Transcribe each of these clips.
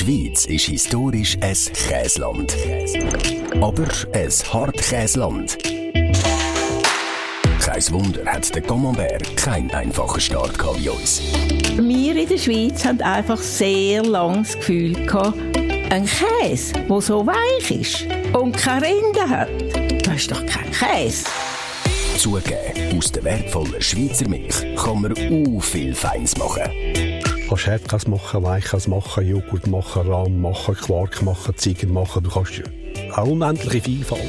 Schweiz ist historisch ein Käsland. Aber ein Hartkäsland. Kein Wunder hat der Camembert keinen einfachen Start gehabt wie uns. Wir in der Schweiz haben einfach sehr lange das Gefühl gehabt, ein Käse, der so weich ist und keine Rinde hat, das ist doch kein Käse. Zugeben, aus der wertvollen Schweizer Milch kann man u viel Feins machen. Du kannst Herdkäse machen, Weichkäse machen, Joghurt machen, Rahm machen, Quark machen, Ziegen machen. Du kannst eine unendliche Vielfalt.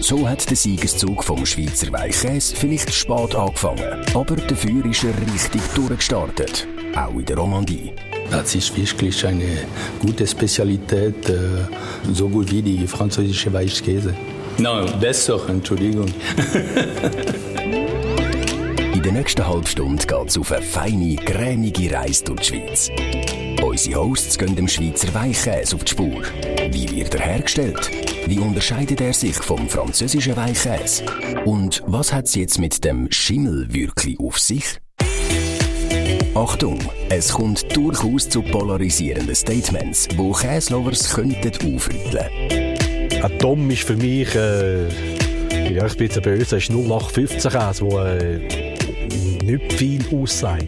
So hat der Siegeszug vom Schweizer Weichkäse vielleicht spät angefangen, aber dafür ist er richtig durchgestartet, auch in der Romandie. Das ist wirklich eine gute Spezialität, äh, so gut wie die französische Weichkäse. Nein, besser, Entschuldigung. In der nächsten halben Stunde geht es auf eine feine, cremige Reise durch die Schweiz. Unsere Hosts gehen dem Schweizer Weichkäse auf die Spur. Wie wird er hergestellt? Wie unterscheidet er sich vom französischen Weichkäse? Und was hat es jetzt mit dem Schimmel wirklich auf sich? Achtung, es kommt durchaus zu polarisierenden Statements, wo Käselovers könnten aufrütteln. Ein Tom ist für mich, äh, ja, ich bin jetzt böse, ist 0815 Käse, der äh, nicht viel aussagt.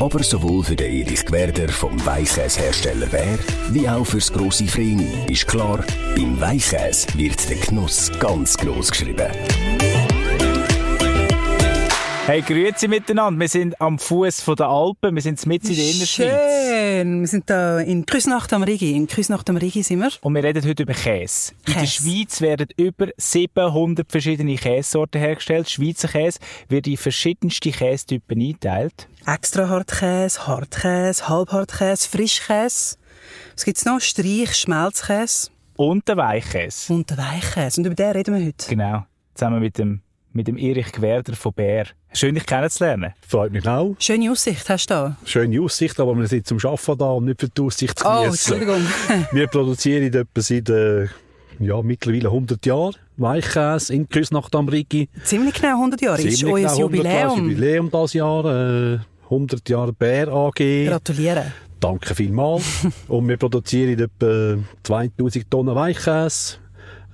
Aber sowohl für den Erich Gwerder vom Weichkäsehersteller Bär, wie auch für das grosse Vreni ist klar, beim Weichkäse wird der Genuss ganz groß geschrieben. Hey, grüezi miteinander. Wir sind am Fuß der Alpen. Wir sind mitten in der Innerschweiz. Schön. Wir sind hier in Küsnacht am Rigi. In Küsnacht am Rigi sind wir. Und wir reden heute über Käse. In der Käse. Schweiz werden über 700 verschiedene Käsesorten hergestellt. Schweizer Käse wird in verschiedenste Käsetypen eingeteilt. Extra Hartkäse, Hartkäse, Halbhartkäse, Frischkäse. Was gibt's noch? Streich, Schmelzkäse Und der Weichkäse. und der Weichkäse. Und über den reden wir heute. Genau. Zusammen mit dem, mit dem Erich Gwerder von Bär. Schön, dich kennenzulernen. Freut mich auch. Schöne Aussicht hast du da. Schöne Aussicht, aber wir sind zum Arbeiten da und nicht für die Aussicht zu Oh, geniessen. Entschuldigung. Wir produzieren etwa seit äh, ja, mittlerweile 100 Jahren Weichkäse in Küsnacht am Rigi. Ziemlich genau 100 Jahre. ist Ziemlich euer genau 100 Jahre Jubiläum. Jubiläum dieses Jahr. Äh, 100 Jahre Bär AG. Gratuliere. Danke vielmals. und wir produzieren etwa 2000 Tonnen Weichkäse.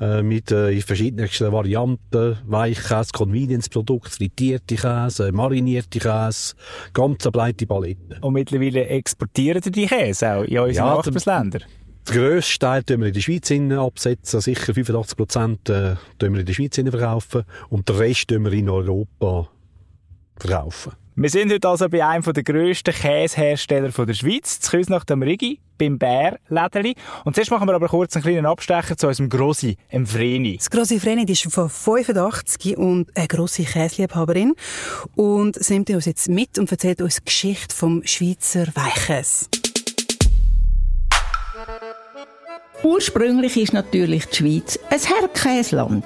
Äh, Mit äh, verschiedensten Varianten. Weichkäse, Convenience-Produkte, frittierte Käse, marinierte Käse. Ganz eine breite Palette. Und mittlerweile exportieren die die Käse auch in unsere Ja, Nachbarländer. Den grössten Teil tun wir in der Schweiz absetzen. Sicher 85 Prozent äh, wir in der Schweiz verkaufen. Und den Rest tun wir in Europa verkaufen. Wir sind heute also bei einem der grössten Käsehersteller der Schweiz, zu Küsnacht am Rigi, beim Bär Läderli. Und zuerst machen wir aber kurz einen kleinen Abstecher zu unserem Grossi, dem Vreni. Das grosse Vreni ist von 85 und eine grosse Käseliebhaberin. Und sie nimmt uns jetzt mit und erzählt uns die Geschichte vom Schweizer Weichkäse. Ursprünglich ist natürlich die Schweiz ein Herrkäsland.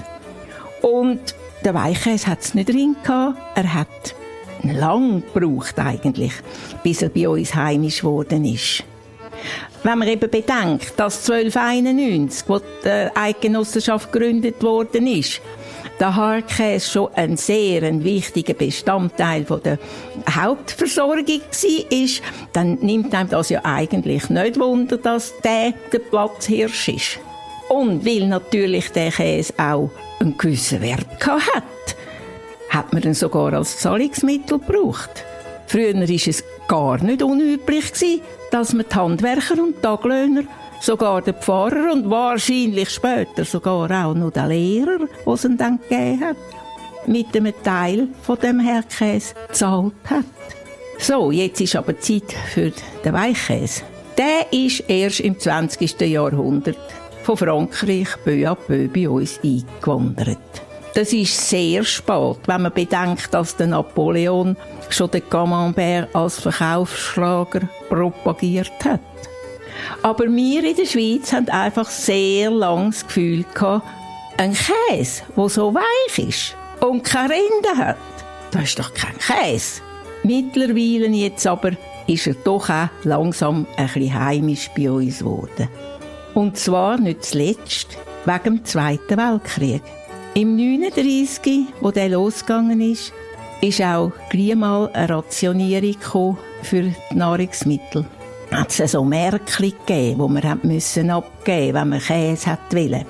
Und der Weichkäse hat es nicht drin gehabt. Er hat lang gebraucht eigentlich, bis er bei uns heimisch geworden ist. Wenn man eben bedenkt, dass 1291, wo die Eidgenossenschaft gegründet worden ist, der Hartkäse schon ein sehr ein wichtiger Bestandteil von der Hauptversorgung war, dann nimmt einem das ja eigentlich nicht Wunder, dass der der Platzhirsch ist. Und weil natürlich der Käse auch einen gewissen Wert gehabt hat, hat man ihn sogar als Zahlungsmittel gebraucht. Früher war es gar nicht unüblich, dass man die Handwerker und die Taglöhner, sogar den Pfarrer und wahrscheinlich später sogar auch noch den Lehrer, den es ihn dann gegeben hat, mit einem Teil von dem Herkäse gezahlt hat. So, jetzt ist aber Zeit für den Weichkäse. Der ist erst im 20. Jahrhundert von Frankreich peu à peu bei uns eingewandert. Das ist sehr spät, wenn man bedenkt, dass der Napoleon schon den Camembert als Verkaufsschlager propagiert hat. Aber wir in der Schweiz haben einfach sehr lang das Gefühl gehabt, ein Käse, der so weich ist und keine Rinde hat, das ist doch kein Käse. Mittlerweile jetzt aber ist er doch auch langsam ein bisschen heimisch bei uns geworden. Und zwar nicht zuletzt wegen dem Zweiten Weltkrieg. Im 39, wo der losgegangen ist, ist auch gleich mal eine Rationierung für die Nahrungsmittel. hat es so Märkli gegeben, die man hat müssen abgeben wenn man Käse hat wollen.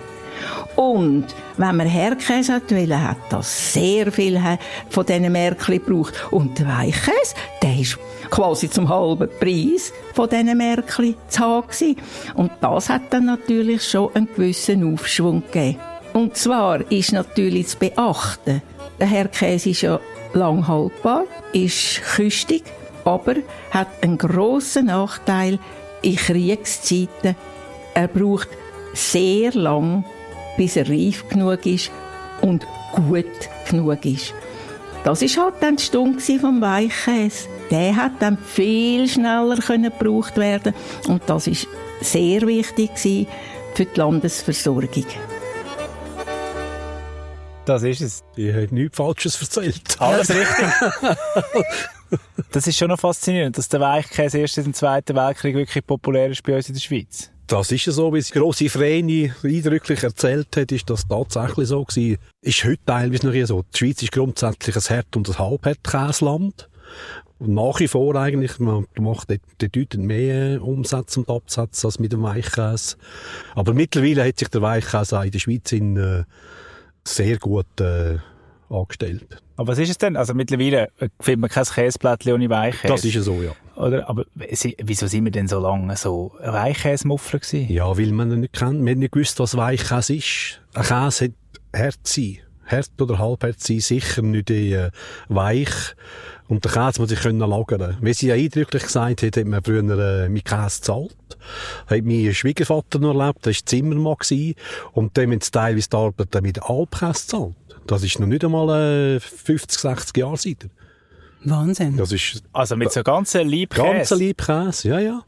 Und wenn man Herkäse hat wollen, hat das sehr viel von diesen Märkli gebraucht. Und der Weichkäse, der ist quasi zum halben Preis von diesen Märkli zu haben. Und das hat dann natürlich schon einen gewissen Aufschwung gegeben. Und zwar ist natürlich zu beachten, der Herkäse ist ja lang haltbar, ist küstig, aber hat einen grossen Nachteil in Kriegszeiten. Er braucht sehr lang, bis er reif genug ist und gut genug ist. Das ist halt dann die Stunde vom Weichkäse. Der hat dann viel schneller gebraucht werden und das ist sehr wichtig für die Landesversorgung. Das ist es. Ich habe nichts Falsches erzählt. Alles richtig. das ist schon noch faszinierend, dass der Weichkäse erst im Zweiten Weltkrieg wirklich populär ist bei uns in der Schweiz. Das ist ja so, wie es grosse Vreni eindrücklich erzählt hat, ist das tatsächlich so gewesen. Ist heute teilweise noch so. Die Schweiz ist grundsätzlich ein Herd- und ein Halbherdkäsland. Und nach wie vor eigentlich, man macht bedeutend mehr Umsatz und Absatz als mit dem Weichkäse. Aber mittlerweile hat sich der Weichkäse auch in der Schweiz in, äh, sehr gut äh, angestellt. Aber was ist es denn? Also mittlerweile findet man kein Käseblättchen ohne Weichkäse. Das ist ja so, ja. Oder? Aber wieso sind wir denn so lange so Weichkäsemuffler gewesen? Ja, weil man nicht kennt. Wir haben nicht gewusst, was Weichkäse ist. Ein Käse hat Herz sein. Hart oder halbhart sein, sicher nicht äh, weich. Und der Käse muss sich können lagern. Wie sie ja eindrücklich gesagt hat, hat man früher äh, mit Käse gezahlt. Hat mein Schwiegervater noch erlebt, der war Zimmermann gewesen, und dem haben sie teilweise die Arbeit mit Alpkäse gezahlt. Das ist noch nicht einmal äh, 50, 60 Jahre seither. Wahnsinn. Das ist, also mit so ganzen Liebkäse? Ganzen Liebkäse, ja, ja.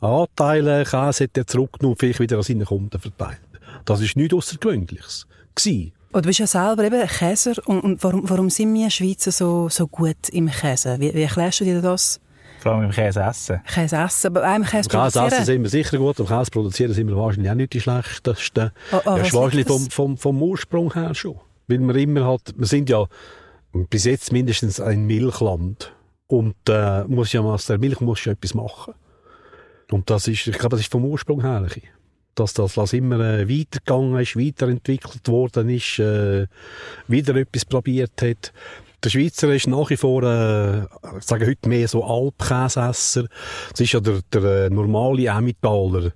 Anteile Käse hat er zurückgenommen, vielleicht wieder an seine Kunden verteilt. Das ist nichts Außergewöhnliches. Gewesen. Und du bist ja selber eben Käser. Und, und warum, warum sind wir Schweizer so, so gut im Käse? Wie, wie erklärst du dir das? Vor allem im Käse essen. Käse essen, aber auch im Käse produzieren. Käse essen sind wir sicher gut, im Käse produzieren sind wir wahrscheinlich auch nicht die schlechtesten. Oh, oh, ja, wahrscheinlich vom, vom, vom Ursprung her schon. Weil wir immer halt, wir sind ja bis jetzt mindestens ein Milchland. Und äh, muss ja, aus der Milch muss ja etwas machen. Und das ist, ich glaube, das ist vom Ursprung her dass das, immer äh, weitergegangen ist, weiterentwickelt worden ist, äh, wieder etwas probiert hat. Der Schweizer ist nach wie vor, äh, ich sage heute mehr so Alpkäsesser. Das ist ja der, der äh, normale Emmentaler.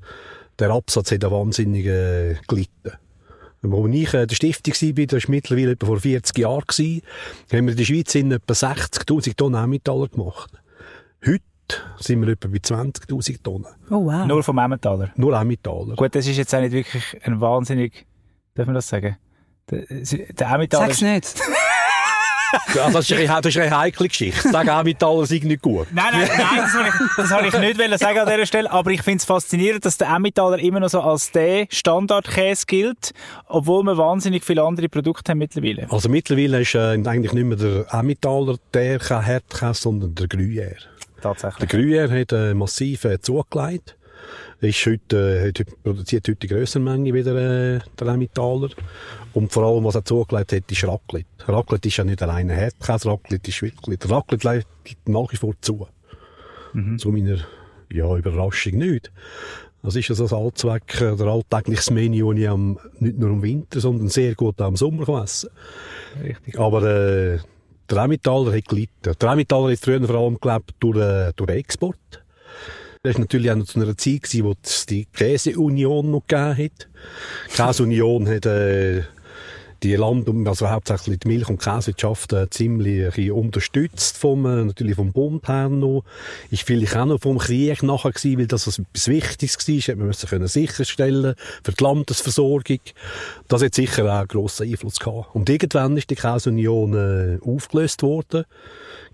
Der Absatz hat ja wahnsinnig äh, gelitten. Als ich äh, der Stiftung war, das war mittlerweile etwa vor 40 Jahren, haben wir in der Schweiz in etwa 60'000 Tonnen Emmentaler gemacht. Heute sind wir etwa bei 20.000 Tonnen. Oh wow. Nur vom Emmentaler? Nur Emmentaler. Gut, das ist jetzt auch nicht wirklich ein wahnsinnig, darf man das sagen? Der, der Emmentaler... Sag's nicht. Ja, das, ist eine, das ist eine heikle Geschichte. Sag auch, Emmentaler sind nicht gut. Nein, nein, nein, das wollte ich, das wollte ich nicht sagen an dieser Stelle. Aber ich finde es faszinierend, dass der Emmentaler immer noch so als der Standardkäse gilt, obwohl wir wahnsinnig viele andere Produkte haben mittlerweile. Also mittlerweile ist äh, eigentlich nicht mehr der Emmentaler der Herdkäse, sondern der Gruyère. Tatsächlich. Der Gruyère hat äh, massiv äh, zugelegt. Ist heute, äh, produziert heute die grössere Menge wieder äh, der Emmentaler. Und vor allem, was er zugelegt hat, ist Raclette. Raclette ist ja nicht alleine Herdkäse, Raclette ist wirklich, der Raclette legt nach wie vor zu. Mhm. Zu meiner, ja, Überraschung nicht. Das ist also das Allzweck, äh, der alltägliches Menü, das ich am, nicht nur im Winter, sondern sehr gut auch im Sommer essen Richtig. Aber, äh, der Emmentaler hat gelitten. Der Emmentaler hat früher vor allem gelebt durch, äh, durch Export. Das war natürlich auch noch zu einer Zeit, gewesen, wo es die Käseunion noch gegeben hat. Die Käseunion hat, äh, die Land, also hauptsächlich die Milch- und Käsewirtschaft äh, ziemlich unterstützt vom, äh, natürlich vom Bund her noch. Ist vielleicht auch noch vom Krieg nachher gewesen, weil das etwas Wichtiges war, hätte man müssen können sicherstellen für die Landesversorgung. Das hat sicher auch einen grossen Einfluss gehabt. Und irgendwann ist die Käseunion äh, aufgelöst worden.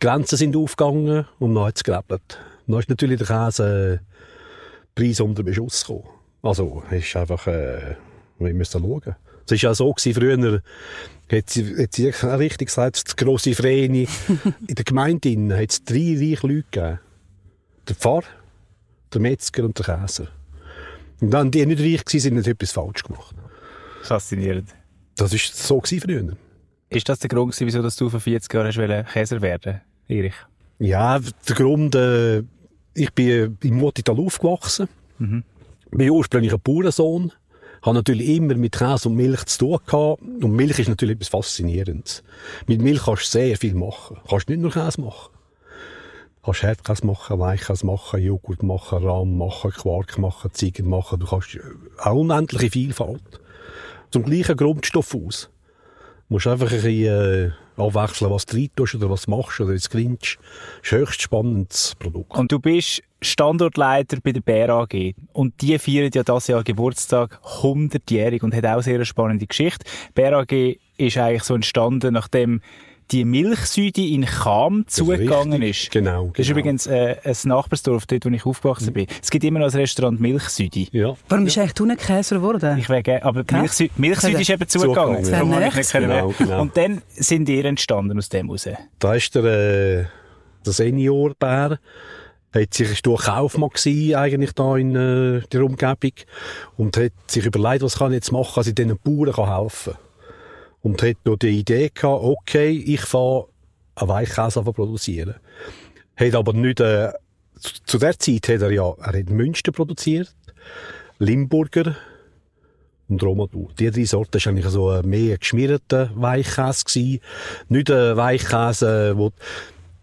Grenzen sind aufgegangen und dann hat es gerebelt. Dann ist natürlich der Käse äh, unter Beschuss gekommen. Also, ist einfach, äh, wir müssen schauen. Es war ja so, gewesen, früher hat sie, hat sie richtig gesagt, das grosse Vreni. in der Gemeinde hat es drei reiche Leute gegeben. Der Pfarrer, der Metzger und der Käser. Und dann, die nicht reich waren, haben etwas falsch gemacht. Faszinierend. Das war so früher. Ist das der Grund, wieso du vor 40 Jahren Käser werden Erich? Ja, der Grund, äh, ich bin im Muttital aufgewachsen. Bin ursprünglich ein Bauernsohn. Habe natürlich immer mit Käse und Milch zu tun gehabt. Und Milch ist natürlich etwas Faszinierendes. Mit Milch kannst du sehr viel machen. Du kannst nicht nur Käse machen. Du kannst Herdkäse machen, Weichkäse machen, Joghurt machen, Rahm machen, Quark machen, Ziegen machen. Du kannst eine unendliche Vielfalt. Zum gleichen Grundstoff aus. Du musst einfach ein bisschen, äh, abwechseln, was du tust oder was du machst oder jetzt grinst. Das ist ein höchst spannendes Produkt. Und du bist Standortleiter bei der Bär AG. Und die feiern ja das Jahr Geburtstag 100-jährig und hat auch sehr eine spannende Geschichte. Bär AG ist eigentlich so entstanden, nachdem die Milchsüde in Cham Das ist zugegangen richtig. ist. Genau, Das ist genau. übrigens äh, ein Nachbarsdorf, dort, wo ich aufgewachsen bin. Es gibt immer noch ein Restaurant Milchsüde. Ja. Warum bist du eigentlich Thunenkäser geworden? Ich wäre aber Hä? Milchsüde, Milchsüde ist eben zugegangen. Zugegangen, ich nicht. Genau, genau. Und dann sind ihr entstanden aus dem raus. Da ist der, äh, der Seniorbär, hat sich, ist durch Kaufmann gewesen, eigentlich da in äh, der Umgebung und hat sich überlegt, was kann ich jetzt machen, dass ich diesen Bauern kann helfen kann. Und hat noch die Idee gehabt, okay, ich fange einen Weichkäse zu produzieren. Hat aber nicht, äh, zu- zu der Zeit hat er ja, er hat Münster produziert, Limburger und Romadur. Die drei Sorten war eigentlich so ein mehr geschmierter Weichkäse gewesen. Nicht ein Weichkäse, wo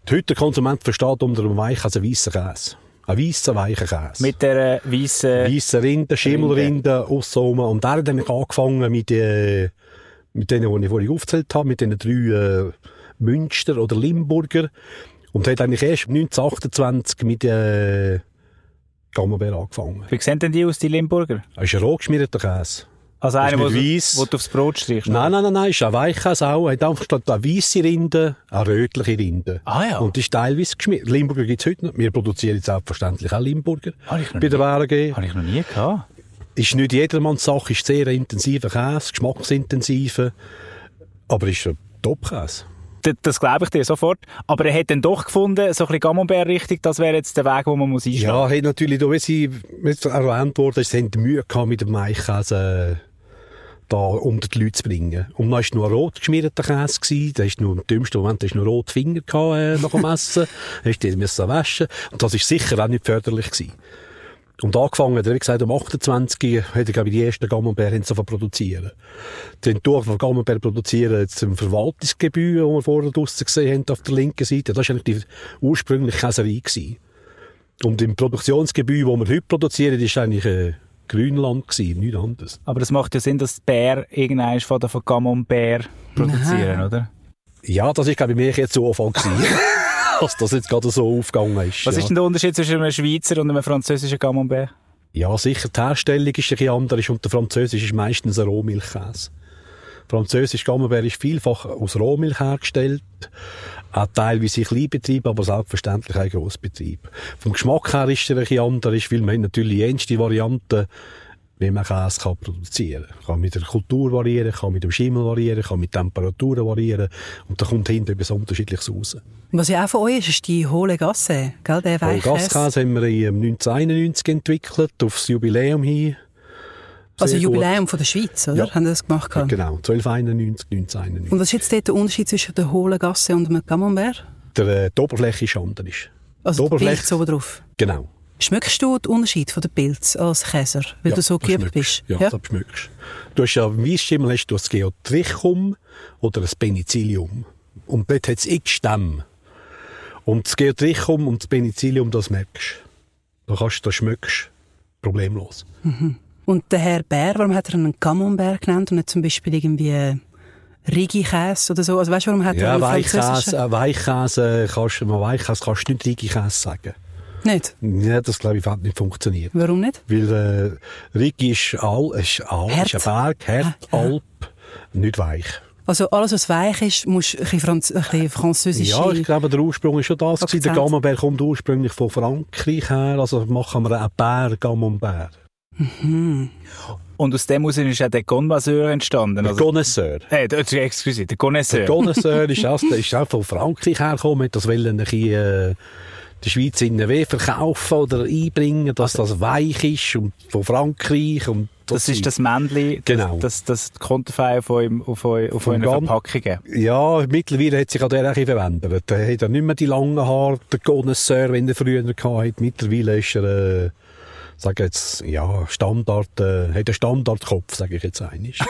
heute der Konsument versteht unter einem Weichkäse einen weissen Käse. Ein weisser, weicher Käse. Mit der äh, weißen... Weisse Rinde, Schimmelrinde, aussen Und er hat dann angefangen mit, äh, mit denen, die ich vorhin aufgezählt habe, mit den drei äh, Münster oder Limburger. Und hat eigentlich erst 1928 mit äh, Gammelbeer angefangen. Wie sehen denn die aus, die Limburger? Das ist ein roh geschmierter Käse. Also einer, wo, weiss. wo du aufs Brot strichst? Nein, nein, nein, nein, ist ein Weichkäse auch. Er hat einfach statt eine weisse Rinde eine rötliche Rinde. Ah ja. Und ist teilweise geschmiert. Limburger gibt's heute noch. Wir produzieren jetzt selbstverständlich auch Limburger. Habe ich noch Bei der nie-. Habe ich noch nie gehabt. Ist nicht jedermanns Sache, ist sehr intensiver Käse, geschmacksintensiver. Aber ist ein Top-Käse. Das, das glaube ich dir sofort. Aber er hat dann doch gefunden, so ein bisschen Camembert richtig, das wäre jetzt der Weg, wo man muss einschlagen Ja, hat natürlich, da, wie sie erwähnt wurde, sie haben Mühe gehabt, mit dem Weichkäse äh, da unter die Leute zu bringen. Und dann war nur ein rot geschmierter Käse. Gewesen. Der ist nur im dümmsten Moment, da ist nur rot Finger gehabt, äh, nach dem Essen. Da müssen waschen. Und das ist sicher auch nicht förderlich gewesen. Und angefangen, hat er, wie gesagt, um 28 hat er, glaube ich, die ersten Gammelbeeren zu produzieren. Die durch von Gammelbeeren produzieren jetzt im Verwaltungsgebäude, wo wir vorher draussen gesehen haben, auf der linken Seite. Das war eigentlich die ursprüngliche Käserei gewesen. Und im Produktionsgebäude, wo wir heute produzieren, ist eigentlich äh, Grünland gewesen, nichts anderes. Aber das macht ja Sinn, dass die Bär irgendein von der von Camembert produzieren, oder? Ja, das ist, glaube ich, mehr jetzt so Anfang gewesen. dass das jetzt gerade so aufgegangen ist. Was ja. ist denn der Unterschied zwischen einem Schweizer und einem französischen Camembert? Ja, sicher, die Herstellung ist ein bisschen anders und der Französisch ist meistens ein Rohmilchkäse. Französisch Camembert ist vielfach aus Rohmilch hergestellt, auch teilweise in Kleinbetrieben, aber selbstverständlich auch in Grossbetrieben. Vom Geschmack her ist er ein bisschen anders, weil man natürlich jenste Varianten, wie man Käse kann produzieren kann. Kann mit der Kultur variieren, kann mit dem Schimmel variieren, kann mit Temperaturen variieren und da kommt hinten etwas Unterschiedliches raus. Was ja auch von euch ist, ist die hohle Gasse, gell, der Weichkäse. Gaskäse haben wir im 1991 entwickelt, aufs Jubiläum hin. Also gut. Jubiläum von der Schweiz, oder? Ja. Haben Sie das gemacht? gehabt? Genau, 1291, 1991. Und was ist jetzt dort der Unterschied zwischen der hohlen Gasse und dem Camembert? Der, äh, die Oberfläche ist anders. Also Die Oberfläche- oben drauf. Genau. Schmeckst du den Unterschied von den Pilz als Käser, weil Ja, du so geübt bist? Ja, das schmeckst. Du hast ja im Weisschimmel hast du das Geotrichum oder das Penicillium. Und dort hat es x Stämme. Und das Geotrichum und das Penicillium, das merkst du. Da kannst du, das schmeckst problemlos. Und der Herr Bär, warum hat er einen Camembert genannt und nicht zum Beispiel irgendwie Rigi-Käse oder so? Also weißt du, warum hat er Ja, einen Weichkäse, äh, Weichkäse, kannst, Weichkäse kannst du nicht Rigi-Käse sagen. Nicht? Ja, das glaube ich wird nicht funktionieren. Warum nicht? Weil äh, Rigi ist Al, ist Al, Hart. ist ein Berg, hart, Ah, ja. Alp, nicht weich. Also alles, was weich ist, muss ein bisschen, Franz ein bisschen. Ja, ich glaube, der Ursprung ist schon das. gewesen. Der Akzent. Camembert kommt ursprünglich von Frankreich her, also machen wir einen Bär Camembert. Und aus dem heraus ist auch der Connoisseur entstanden. Der Also, Connoisseur. äh, der- excuse, der Der Connoisseur. Connoisseur ist, ist auch von Frankreich hergekommen, hat das wollen ein bisschen, äh, der Schweiz in den Weh verkaufen oder einbringen, dass das weich ist und von Frankreich und das ist das Männchen, Genau. das, das, das Konterfei auf, eurem, auf, eu- auf euren Verpackungen. Ja, mittlerweile hat sich auch der ein verändert. Er hat ja nicht mehr die langen Haare, der Connoisseur, wie er früher hatte. Mittlerweile ist er, äh, sage jetzt, ja, Standard, äh, hat einen Standardkopf, sage ich jetzt eigentlich.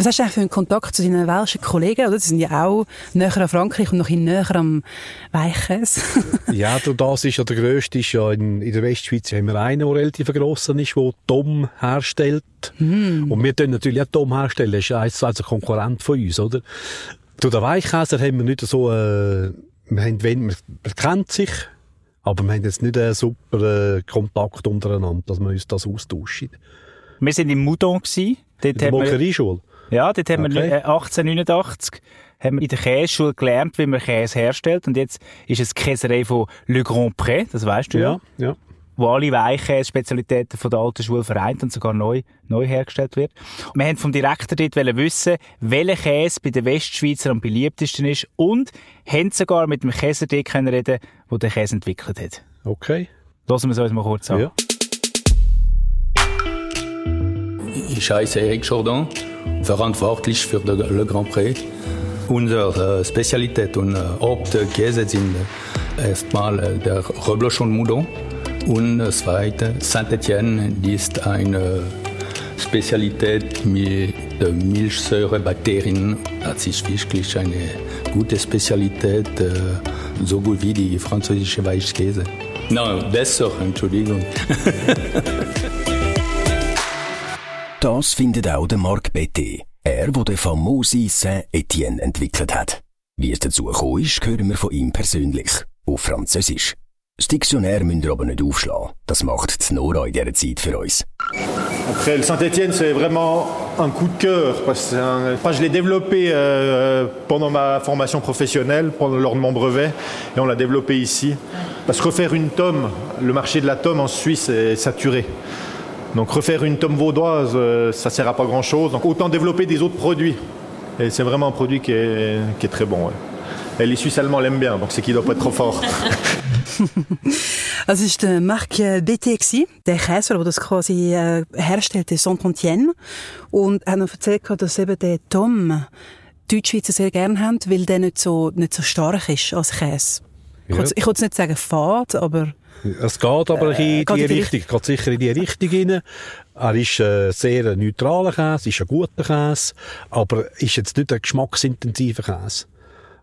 Was hast du eigentlich für einen Kontakt zu deinen welschen Kollegen? Oder? Die sind ja auch näher an Frankreich und noch ein näher am Weichkäse. ja, das ist ja der grösste, ist ja in, in der Westschweiz haben wir einen, der relativ gross ist, der Tom herstellt. Und wir tun natürlich auch Tom herstellen, das ist eins ein Konkurrent von uns, oder? Du, den Weichkäser haben wir nicht so, äh, wir haben wen, man, man kennt sich, aber wir haben jetzt nicht einen super äh, Kontakt untereinander, dass wir uns das austauschen. Wir sind im Moudon gsi. Dort In der Molkerieschule. Ja, dort haben wir Okay. äh, 1889 haben wir in der Käseschule gelernt, wie man Käse herstellt. Und jetzt ist es die Käserei von Le Grand Pré, das weißt du ja. Ja, ja. wo alle Weichkäse-Spezialitäten von der alten Schule vereint und sogar neu, neu hergestellt wird. Wir haben vom Direktor dort wissen, welcher Käse bei den Westschweizer am beliebtesten ist und haben sogar mit dem Käser dort können reden, der den Käse entwickelt hat. Okay. Lassen wir es uns mal kurz an. Ja. Ich heiße Eric Jourdan, verantwortlich für den Grand Prix. Unsere äh, Spezialität und äh, Hauptkäse sind äh, erstmal äh, der Reblochon Moudon und das zweite Saint-Étienne, die ist eine Spezialität mit Milchsäurebakterien. Das ist wirklich eine gute Spezialität, so gut wie die französische Weichkäse. Nein, besser, Entschuldigung. Das findet auch der Marc Betté, er, der den famosen Saint-Étienne entwickelt hat. Wie es dazu gekommen ist, hören wir von ihm persönlich, auf Französisch. Das Diktionär müsst ihr aber nicht aufschlagen. Das macht die Nora in dieser Zeit für uns. Après, le Saint-Etienne, c'est vraiment un coup de cœur. Parce que un- enfin, je l'ai développé euh, pendant ma formation professionnelle, pendant, lors de mon brevet, et on l'a développé ici. Parce que refaire une tome, le marché de la tome en Suisse est saturé. Donc refaire une tome vaudoise, euh, ça sert à pas grand-chose. Donc autant développer des autres produits. Et c'est vraiment un produit qui est, qui est très bon. ouais. Et les Suisses allemands l'aiment bien, donc c'est qu'il doit pas être trop fort. Also es war der Marc BT, der Käser, der das quasi äh, herstellte, Saint-Étienne. Und er hat noch erzählt, dass eben der Tom Deutschschweizer sehr gerne haben, weil der nicht so, nicht so stark ist als Käse. Ich Ja. wollte ich wollte jetzt nicht sagen fad, aber Es geht aber in Äh, geht die in die Richtung, geht sicher in die Richtung rein. Er ist äh, sehr ein neutraler Käse, ist ein guter Käse, aber ist jetzt nicht ein geschmacksintensiver Käse.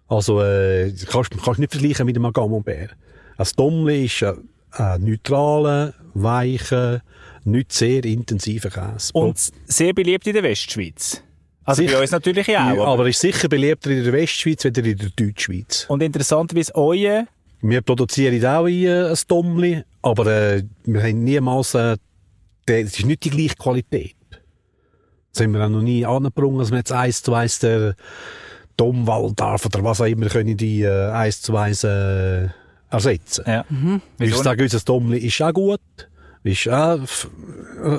Also, äh, kannst, kannst nicht vergleichen mit einem Camembert. Ein Dommli ist ein, ein neutraler, weicher, nicht sehr intensiver Käse. Und sehr beliebt in der Westschweiz. Also Sicher- bei uns natürlich auch. Ja, aber- aber ist sicher beliebter in der Westschweiz als in der Deutschschweiz. Und interessanterweise, euer Wir produzieren auch ein Dommli, aber äh, wir haben niemals, äh, es ist nicht die gleiche Qualität. Das haben wir auch noch nie angebrungen, dass wir jetzt eins zu eins der Domwald darf oder was auch immer können die äh, eins zu eins äh, ersetzen. Ja. Ich Wieso sage, unser Dommli ist auch gut, ist auch äh,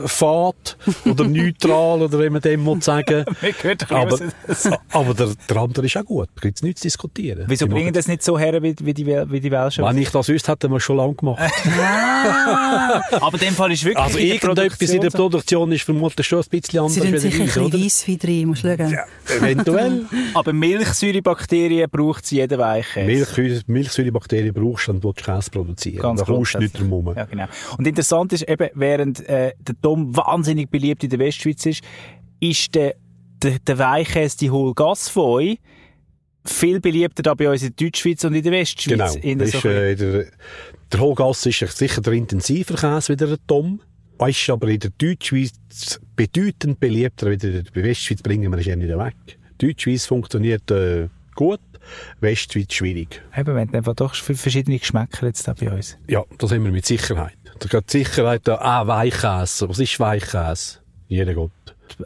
fad oder neutral oder wie man dem muss sagen. Aber aber der, der andere ist auch gut, da gibt es nichts zu diskutieren. Wieso Die bringen das nicht so her wie, wie, die, wie die Welschen? Wenn ich das wüsste, hätten wir schon lange gemacht. Aber in dem Fall ist wirklich Also irgendetwas in der Produktion ist vermutlich schon ein bisschen anders sie tun wie sicher ein bisschen rein, musst du schauen. Eventuell. so. Aber Milchsäurebakterien braucht es jeder Weiche. Milch, Milchsäurebakterien brauchst du, dann willst du Käse produzieren. Ganz da kommst du nicht drum herum. Ja, genau. Und interessant ist eben, während äh, der Dom wahnsinnig beliebt in der Westschweiz ist, ist der, der, der Weichkäse, die euch, viel beliebter da bei uns in der Deutschschweiz und in der Westschweiz. Genau. In der ist, so äh, der, der Hohlgass ist sicher der intensiver Käse wie der Tom. Ist aber in der Deutschschweiz bedeutend beliebter wie der Westschweiz bringen wir es ja nicht weg. Deutschschweiz funktioniert äh, gut, Westschweiz schwierig. Eben, wir haben einfach doch verschiedene Geschmäcker jetzt da bei uns. Ja, das haben wir mit Sicherheit. Da geht die Sicherheit da, ah, Weichkäse. Was ist Weichkäse? Jeder Gott.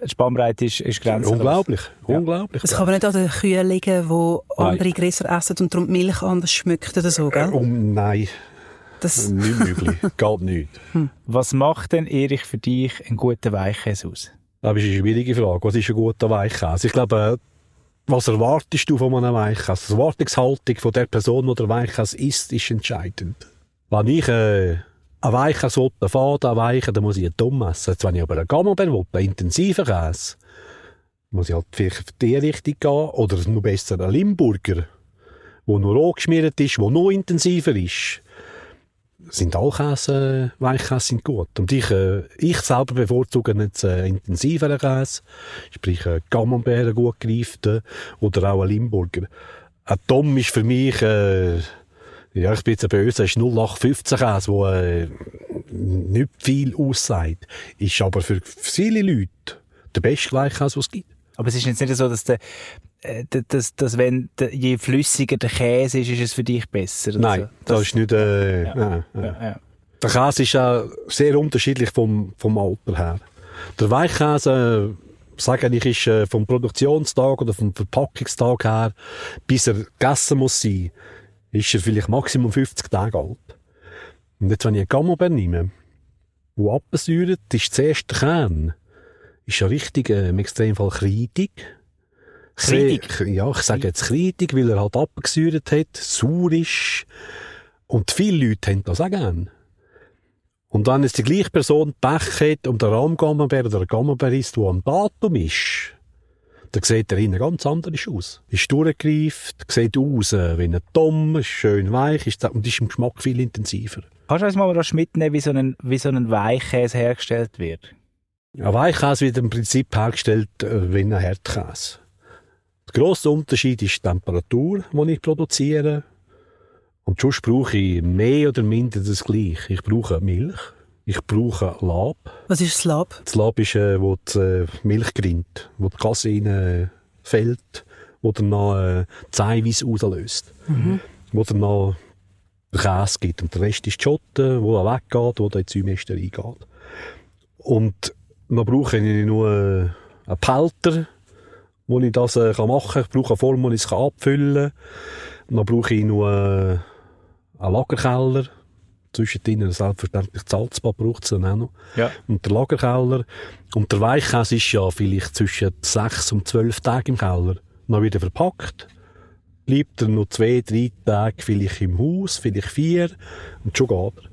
Die Spannbreite ist, ist grenzenlos. Unglaublich. Unglaublich. Es kann aber nicht an den Kühen liegen, die andere Gräser essen und darum die Milch anders schmeckt oder so, Äh, gell? um, nein, Das, nicht möglich. Geht nicht. Was macht denn, Erich, für dich einen guten Weichkäse aus? Das ist eine schwierige Frage. Was ist ein guter Weichkäse? Ich glaube, äh, was erwartest du von einem Weichkäse? Die Erwartungshaltung von der Person, die der Weichkäse isst, ist entscheidend. Wenn ich äh, ein weicher Sotten Faden, ein weicher, dann muss ich einen dumm essen. Jetzt, wenn ich aber einen Camembert will, einen intensiven Käse, muss ich halt vielleicht auf die Richtung gehen, oder noch besser einen Limburger, der nur angeschmiert ist, der noch intensiver ist. Sind alle Käse, Weichkäse sind gut. Und ich, äh, ich selber bevorzuge jetzt einen intensiveren Käse, sprich einen Camembert, einen gut gereiften, oder auch einen Limburger. Ein Tom ist für mich, äh, ja, ich bin jetzt böse, ist 0815 Käse, wo äh, nicht viel aussagt. Ist aber für viele Leute der beste Gleichkäse, was es gibt. Aber es ist jetzt nicht so, dass der, äh, dass, dass wenn der, je flüssiger der Käse ist, ist es für dich besser. Nein, also, das, das ist nicht. Äh, ja. Nein, ja, ja. Der Käse ist auch sehr unterschiedlich vom, vom Alter her. Der Weichkäse, sage ich, ist äh, vom Produktionstag oder vom Verpackungstag her, bis er gegessen muss sein, ist er vielleicht Maximum 50 Tage alt. Und jetzt, wenn ich einen Camembert nehme, der absäuert, ist zuerst der Kern, ist ja richtig, äh, im Extremfall kreidig. Kreidig? Ja, ich sage jetzt kreidig, weil er halt abgesäuert hat, sauer ist. Und viele Leute haben das auch gern. Und wenn es die gleiche Person Pech hat und der Rahmgammelbär oder der Gammelbär ist, der am Datum ist, dann sieht er innen ganz anders aus. Ist durchgereift, sieht aus äh, wie ein Tom, ist schön weich ist, und ist im Geschmack viel intensiver. Kannst du uns mal rasch mitnehmen, wie so ein, wie so ein Weichkäse hergestellt wird? Ein Weichkäse wird im Prinzip hergestellt äh, wie ein Herdkäse. Der grosse Unterschied ist die Temperatur, die ich produziere. Und sonst brauche ich mehr oder minder das Gleiche. Ich brauche Milch, ich brauche Lab. Was ist das Lab? Das Lab ist, äh, wo die äh, Milch grinnt, wo die Gasse rein äh, fällt, wo dann noch äh, Eiweiß auslöst. Wo dann noch Käse gibt. Und der Rest ist die Schotte, wo er weggeht, wo die Säumester reingeht. Und dann brauche ich nur äh, einen Pelter, wo ich das äh, kann machen kann. Ich brauche eine Form, wo ich es abfüllen kann. Dann brauche ich nur äh, einen Lagerkeller. Zwischendrin selbstverständlich Salzbad braucht es dann auch noch. Ja. Und der Lagerkeller. Und der Weichkäse ist ja vielleicht zwischen sechs und zwölf Tagen im Keller. Dann wieder verpackt. Bleibt er noch zwei, drei Tage vielleicht im Haus, vielleicht vier. Und schon geht er.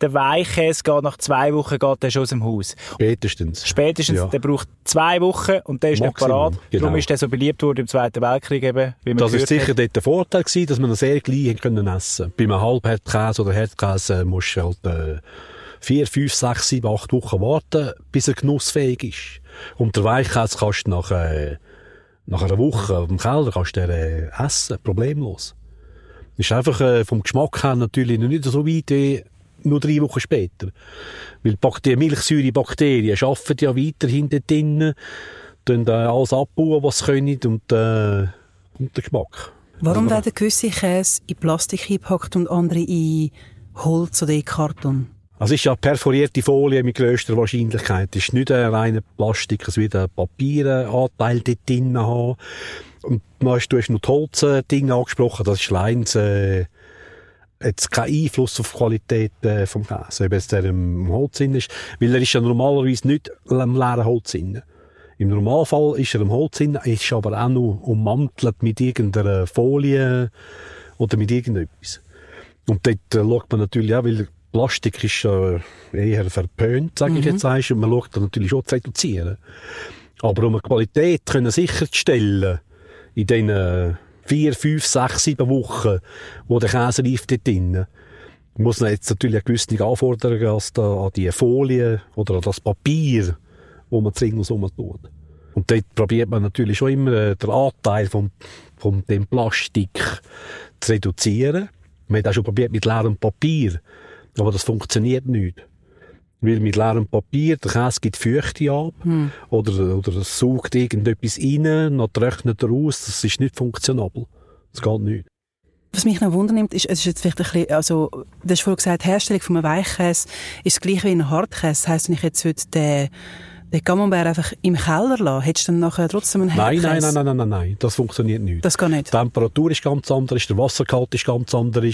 Der Weichkäse geht nach zwei Wochen geht der schon aus dem Haus. Spätestens. Spätestens, Ja. der braucht zwei Wochen und der ist nicht Maximum, parat. genau. Darum ist der so beliebt worden im Zweiten Weltkrieg eben, wie man Das ist sicher hat. dort der Vorteil gewesen, dass man ihn sehr gleich können essen Bei einem Halbherdkäse oder Herdkäse äh, musst du halt äh, vier, fünf, sechs, sieben, acht Wochen warten, bis er genussfähig ist. Und der Weichkäse kannst du nach, äh, nach einer Woche im Keller kannst du äh, essen, problemlos. Ist einfach äh, vom Geschmack her natürlich noch nicht so weit wie nur drei Wochen später. Weil die Bakterien, Milchsäurebakterien arbeiten ja weiterhin dort drinnen, äh, alles abbauen, was sie können und, äh, und der Geschmack. Warum Also, werden gewisse Käse in Plastik eingepackt und andere in Holz oder in Karton? Also es ist ja perforierte Folie mit grösster Wahrscheinlichkeit. Es ist nicht ein reiner Plastik, es wird ein Papieranteil dort drin haben. Und dann du hast noch die Holzdinge angesprochen, das ist allein äh, jetzt kein Einfluss auf die Qualität äh, vom Käse, ob jetzt der im Holz ist, weil er ist ja normalerweise nicht im leeren Holz drin. Im Normalfall ist er im Holz drin, ist aber auch noch ummantelt mit irgendeiner Folie oder mit irgendetwas. Und dort äh, schaut man natürlich auch, weil Plastik ist äh, eher verpönt, sage ich jetzt einmal, und man schaut da natürlich schon zu reduzieren. Aber um eine Qualität können sicherzustellen, in äh, vier, fünf, sechs, sieben Wochen, wo der Käse reift dort drin, muss man jetzt natürlich eine gewisse da, an die Folie oder an das Papier, wo man drin rum tut. Und dort probiert man natürlich schon immer äh, den Anteil von, von dem Plastik zu reduzieren. Man hat auch schon probiert mit leerem Papier, aber das funktioniert nicht. Weil mit leerem Papier, der Käse gibt Feuchte ab, oder, oder es saugt irgendetwas rein, dann trocknet er aus, das ist nicht funktionabel. Das geht nicht. Was mich noch wundernimmt, ist, es ist jetzt vielleicht ein bisschen, also, du hast vorhin gesagt, die Herstellung von einem Weichkäse ist gleich wie ein Hartkäse. Das heisst, wenn ich jetzt heute den, den Camembert einfach im Keller lasse, hättest du dann nachher trotzdem einen Nein, Herdkäse? nein, nein, nein, nein, nein, nein, das funktioniert nicht. Das geht nicht. Die Temperatur ist ganz anders, der Wassergehalt ist ganz anders,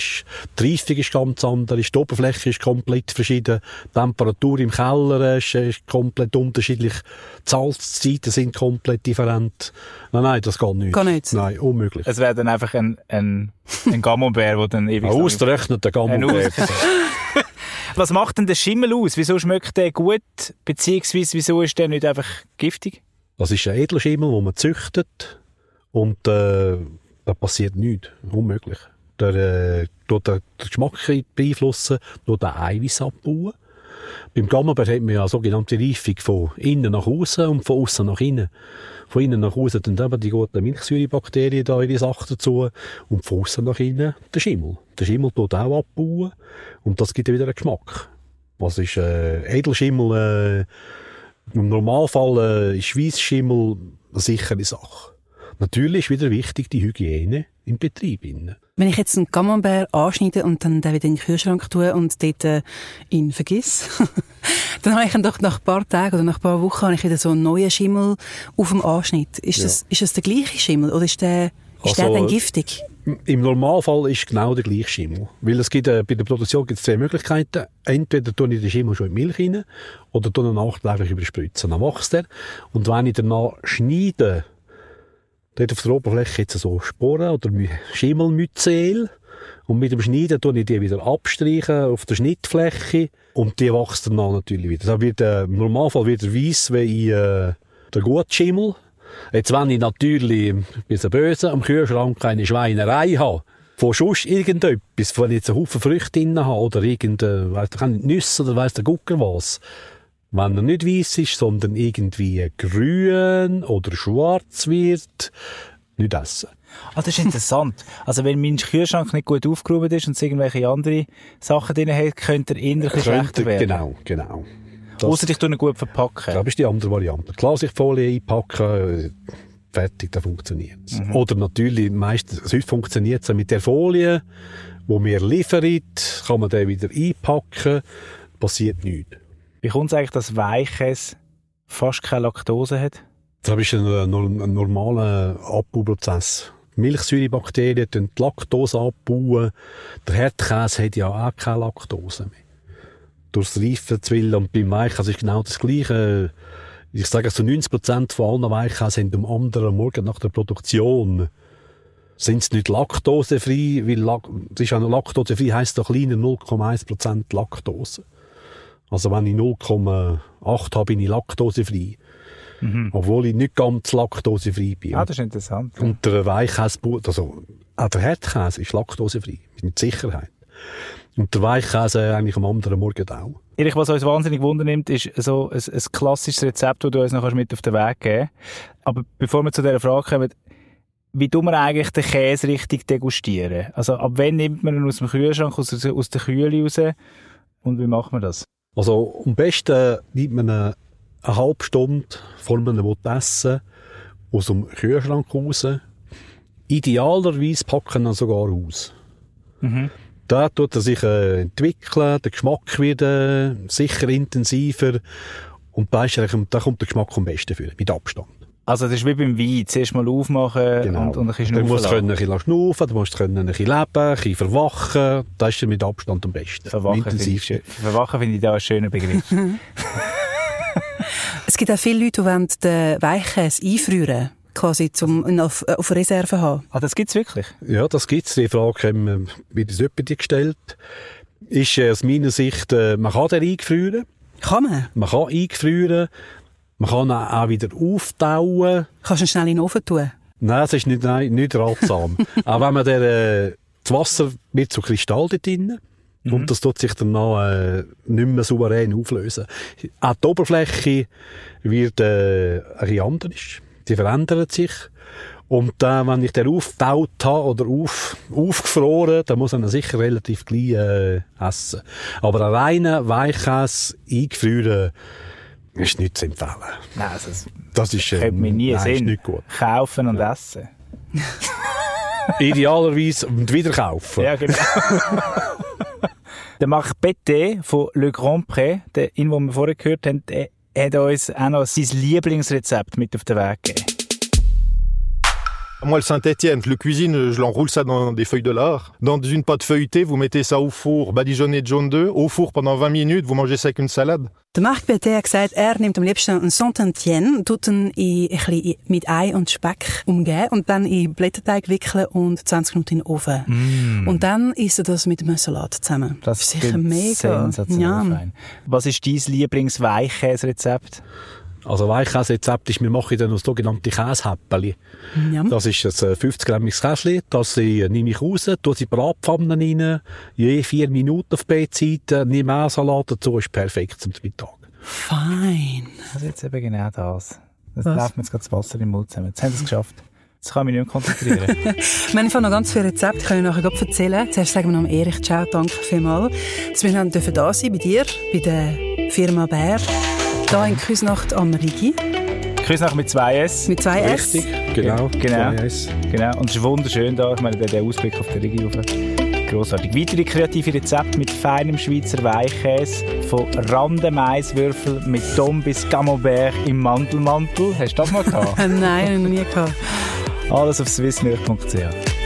die Reifung ist ganz anders, die Oberfläche ist komplett verschieden, die Temperatur im Keller ist, ist komplett unterschiedlich, die Salzzeiten sind komplett different. Nein, nein, das geht nicht. Geht nicht? Nein, unmöglich. Es wäre dann einfach ein, ein, ein Camembert, der dann ewig Ein ausgerechneter. Aus- Was macht denn der Schimmel aus? Wieso schmeckt der gut? Beziehungsweise wieso ist der nicht einfach giftig? Das ist ein Edelschimmel, den man züchtet und äh, da passiert nichts. Unmöglich. Der äh, tut den Geschmack beeinflussen, tut den Eiweiß abbauen. Beim Gammelbär hat man ja eine sogenannte Reifung von innen nach außen und von außen nach innen. Von innen nach außen dann eben die guten Milchsäurebakterien da ihre Sachen dazu und von außen nach innen der Schimmel. Der Schimmel tut auch abbauen und das gibt wieder einen Geschmack. Was ist äh, Edelschimmel? Äh, Im Normalfall äh, ist Weissschimmel eine sichere Sache. Natürlich ist wieder wichtig die Hygiene im Betrieb. Innen. Wenn ich jetzt einen Camembert anschneide und dann den wieder in den Kühlschrank tue und dort äh, ihn vergiss, dann habe ich dann doch nach ein paar Tagen oder nach ein paar Wochen habe ich wieder so einen neuen Schimmel auf dem Anschnitt. Ist, ja. das, ist das der gleiche Schimmel oder ist der, ist also, der dann giftig? Im Normalfall ist genau der gleiche Schimmel. Weil es gibt, äh, bei der Produktion gibt es zwei Möglichkeiten. Entweder tue ich den Schimmel schon in Milch rein oder tue ihn nachträglich überspritzen. Dann wächst er. Und wenn ich danach schneide, Dort auf der Oberfläche jetzt so Sporen oder Schimmelmyzel. Und mit dem Schneiden tue ich die wieder abstreichen auf der Schnittfläche. Und die wächst dann natürlich wieder. Das wird äh, im Normalfall wieder weiss wie äh, der gute Schimmel. Jetzt, wenn ich natürlich ein bisschen böse am Kühlschrank eine Schweinerei habe, von sonst irgendetwas, wenn ich jetzt einen Haufen Früchte drin habe oder irgendeine, weiss, Nüsse oder weiss der Gucker was, wenn er nicht weiß ist, sondern irgendwie grün oder schwarz wird, nicht essen. Ah, das ist interessant. also wenn mein Kühlschrank nicht gut aufgehoben ist und es irgendwelche andere Sachen drin hat, könnte er innerlich schlechter werden. Genau, genau. Außer dich ihn gut verpacken. Das ist die andere Variante. Klarsichtfolie einpacken, fertig, dann funktioniert es. Mhm. Oder natürlich, meistens, sonst funktioniert es mit der Folie, die mir liefert, kann man den wieder einpacken, passiert nichts. Wie kommt es eigentlich, dass Weiches fast keine Laktose hat? Das ist ein, ein normaler Abbauprozess. Milchsäurebakterien die Laktose abbauen. Der Herdkäse hat ja auch keine Laktose mehr. Durchs Reifen zu willen. Und beim Weichkäse ist genau das Gleiche. Ich sage, so 90% von allen Weichkäse sind am anderen Morgen nach der Produktion sind sie nicht laktosefrei, weil Lak es ist ja laktosefrei heisst doch kleiner 0,1% Laktose. Also wenn ich 0,8 habe, bin ich laktosefrei. Mhm. Obwohl ich nicht ganz laktosefrei bin. Ah, das ist interessant. Und der Weichkäse, also auch der Herdkäse ist laktosefrei. Mit Sicherheit. Und der Weichkäse eigentlich am anderen Morgen auch. Erich, was uns wahnsinnig wundernimmt, ist so ein, ein klassisches Rezept, das du uns noch mit auf den Weg geben Aber bevor wir zu dieser Frage kommen, wie tun wir eigentlich den Käse richtig degustieren? Also ab wann nimmt man ihn aus dem Kühlschrank, aus, aus der Kühle raus und wie macht man das? Also am besten nimmt man eine, eine halbe Stunde, vor man essen aus dem Kühlschrank raus. Idealerweise packen dann sogar aus. Mhm. Da tut er sich äh, entwickeln, der Geschmack wird äh, sicher intensiver und da, ist da kommt der Geschmack am besten für, mit Abstand. Also das ist wie beim Wein, zuerst mal aufmachen genau. und, und ein bisschen Du musst können ein bisschen schnaufen, du musst können ein bisschen leben, ein bisschen verwachen. Das ist mit Abstand am besten. Verwachen finde ich, verwachen finde ich da einen schönen Begriff. es gibt auch viele Leute, die wollen den Weichkäse einfrieren quasi zum auf, auf Reserve haben. Ah, das gibt's wirklich? Ja, das gibt's. Die Frage haben wir bei dir gestellt. Ist äh, aus meiner Sicht, äh, man kann den eingefrieren. Kann man? Man kann eingefrieren. Man kann ihn auch wieder auftauen. Kannst du ihn schnell in den Ofen tun? Nein, das ist nicht, nein, nicht ratsam. auch wenn man der, äh, das Wasser wird zu Kristall dort drin. Mhm. Und das tut sich dann noch, äh, nicht mehr souverän auflösen. Auch die Oberfläche wird äh, ein bisschen anders. Die verändert sich. Und äh, wenn ich den aufgetaut habe oder auf, aufgefroren, dann muss man ihn sicher relativ gleich äh, essen. Aber einen reinen Weichkäse eingefrieren, ist nicht zu empfehlen. Nein, also das, das ist, äh, mir nie nein, Sinn. nicht gut. Kaufen und ja. essen. Idealerweise und wieder kaufen. Ja, genau. der Marc Betté von Le Grand Pré, der, den wir vorher gehört haben, der hat uns auch noch sein Lieblingsrezept mit auf den Weg gegeben. Moi, le Saint-Etienne, je le cuisine, je l'enroule ça dans des feuilles de lard. Dans une pâte feuilletée, vous mettez ça au four, badigeonné de jaune d'œuf, au four pendant 20 minutes, vous mangez ça avec une salade. Der Marc hat gesagt, er nimmt am liebsten einen Saint-Etienne, tut ihn in, ein bisschen mit Ei und Speck umgeben und dann in Blätterteig wickeln und 20 Minuten in den Ofen. Mm. Und dann isst er das mit einem Salat zusammen. Das ist sicher mega. sensationell Ja. fein. Was ist dein Lieblingsweichkäserezept? Also Weichkäserezept ist, wir machen dann das sogenannte Käsehäppeli. Ja. Das ist ein 50 grammiges Käsli, das äh, nehme ich raus, tue sie in die Bratpfanne rein, je vier Minuten auf Seiten, nehme Mehlsalat dazu, ist perfekt zum Mittag. Fein. Also jetzt eben genau das. Das Was? läuft mir jetzt gerade das Wasser im Mund zusammen. Jetzt haben sie es geschafft. Jetzt kann ich mich nicht mehr konzentrieren. Wir haben einfach noch ganz viele Rezepte, die können wir nachher erzählen. Zuerst sagen wir noch Erich, ciao, danke vielmals. Dass wir da sein bei dir, bei der Firma Bär. Da in Küsnacht am Rigi. Küsnacht mit zwei S. Mit zwei S. Richtig, genau. Genau. Zwei S. Genau. Und es ist wunderschön da. Ich meine, der, der Ausblick auf die Region. Grossartig. Weitere kreative Rezepte mit feinem Schweizer Weichkäse, von Randemaiswürfel mit Tom bis Camembert im Mandelmantel. Hast du das mal gehabt? Nein, noch nie gehabt. Alles auf swissmilch.ch.